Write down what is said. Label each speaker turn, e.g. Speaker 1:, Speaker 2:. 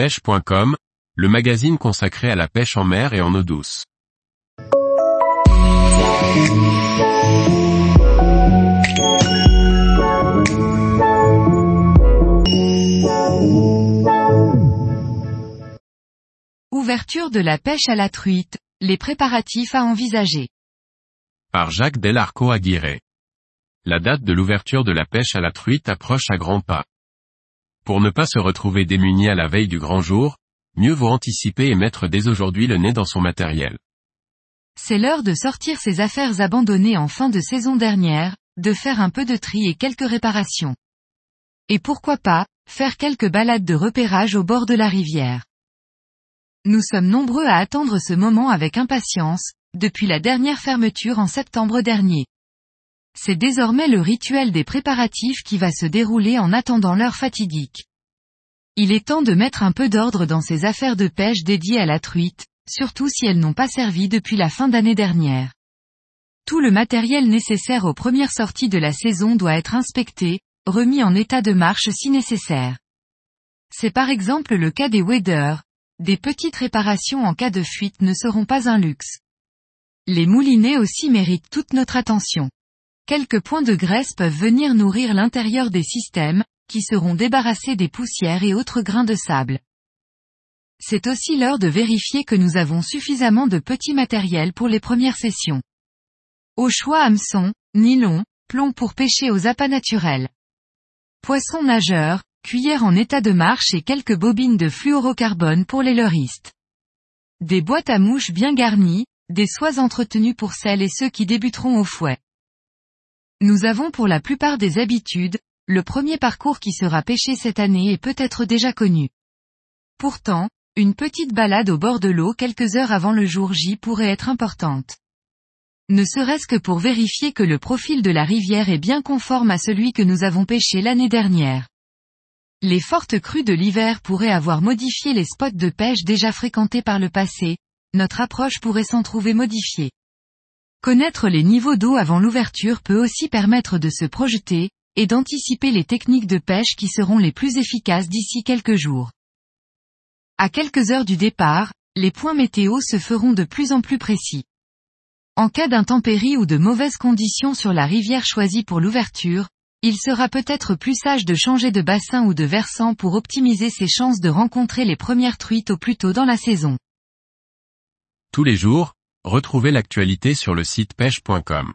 Speaker 1: pêche.com, le magazine consacré à la pêche en mer et en eau douce.
Speaker 2: Ouverture de la pêche à la truite, les préparatifs à envisager.
Speaker 1: Par Jacques Delarco Aguirre. La date de l'ouverture de la pêche à la truite approche à grands pas. Pour ne pas se retrouver démuni à la veille du grand jour, mieux vaut anticiper et mettre dès aujourd'hui le nez dans son matériel.
Speaker 2: C'est l'heure de sortir ces affaires abandonnées en fin de saison dernière, de faire un peu de tri et quelques réparations. Et pourquoi pas, faire quelques balades de repérage au bord de la rivière. Nous sommes nombreux à attendre ce moment avec impatience, depuis la dernière fermeture en septembre dernier. C'est désormais le rituel des préparatifs qui va se dérouler en attendant l'heure fatidique. Il est temps de mettre un peu d'ordre dans ces affaires de pêche dédiées à la truite, surtout si elles n'ont pas servi depuis la fin d'année dernière. Tout le matériel nécessaire aux premières sorties de la saison doit être inspecté, remis en état de marche si nécessaire. C'est par exemple le cas des waders. Des petites réparations en cas de fuite ne seront pas un luxe. Les moulinets aussi méritent toute notre attention. Quelques points de graisse peuvent venir nourrir l'intérieur des systèmes, qui seront débarrassés des poussières et autres grains de sable. C'est aussi l'heure de vérifier que nous avons suffisamment de petits matériels pour les premières sessions. Au choix hameçon, nylon, plomb pour pêcher aux appâts naturels. Poisson nageur, cuillère en état de marche et quelques bobines de fluorocarbone pour les leuristes. Des boîtes à mouches bien garnies, des soies entretenues pour celles et ceux qui débuteront au fouet. Nous avons pour la plupart des habitudes, le premier parcours qui sera pêché cette année est peut-être déjà connu. Pourtant, une petite balade au bord de l'eau quelques heures avant le jour J pourrait être importante. Ne serait-ce que pour vérifier que le profil de la rivière est bien conforme à celui que nous avons pêché l'année dernière. Les fortes crues de l'hiver pourraient avoir modifié les spots de pêche déjà fréquentés par le passé, notre approche pourrait s'en trouver modifiée. Connaître les niveaux d'eau avant l'ouverture peut aussi permettre de se projeter, et d'anticiper les techniques de pêche qui seront les plus efficaces d'ici quelques jours. À quelques heures du départ, les points météo se feront de plus en plus précis. En cas d'intempéries ou de mauvaises conditions sur la rivière choisie pour l'ouverture, il sera peut-être plus sage de changer de bassin ou de versant pour optimiser ses chances de rencontrer les premières truites au plus tôt dans la saison.
Speaker 1: Tous les jours, Retrouvez l'actualité sur le site pêche.com.